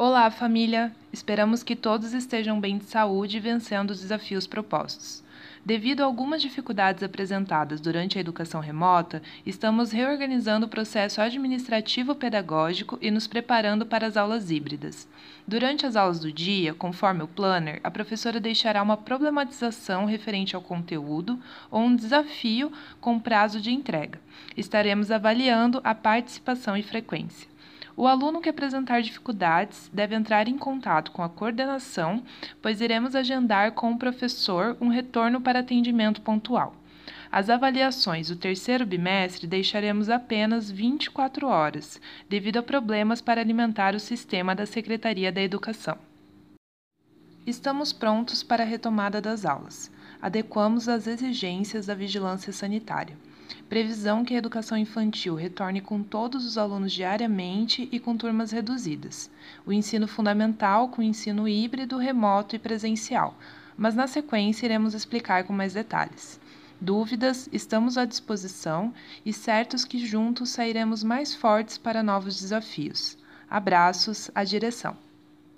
Olá, família! Esperamos que todos estejam bem de saúde e vencendo os desafios propostos. Devido a algumas dificuldades apresentadas durante a educação remota, estamos reorganizando o processo administrativo-pedagógico e nos preparando para as aulas híbridas. Durante as aulas do dia, conforme o planner, a professora deixará uma problematização referente ao conteúdo ou um desafio com prazo de entrega. Estaremos avaliando a participação e frequência. O aluno que apresentar dificuldades deve entrar em contato com a coordenação, pois iremos agendar com o professor um retorno para atendimento pontual. As avaliações do terceiro bimestre deixaremos apenas 24 horas, devido a problemas para alimentar o sistema da Secretaria da Educação. Estamos prontos para a retomada das aulas. Adequamos as exigências da vigilância sanitária. Previsão que a educação infantil retorne com todos os alunos diariamente e com turmas reduzidas. O ensino fundamental com ensino híbrido, remoto e presencial. Mas na sequência iremos explicar com mais detalhes. Dúvidas, estamos à disposição e certos que juntos sairemos mais fortes para novos desafios. Abraços à direção.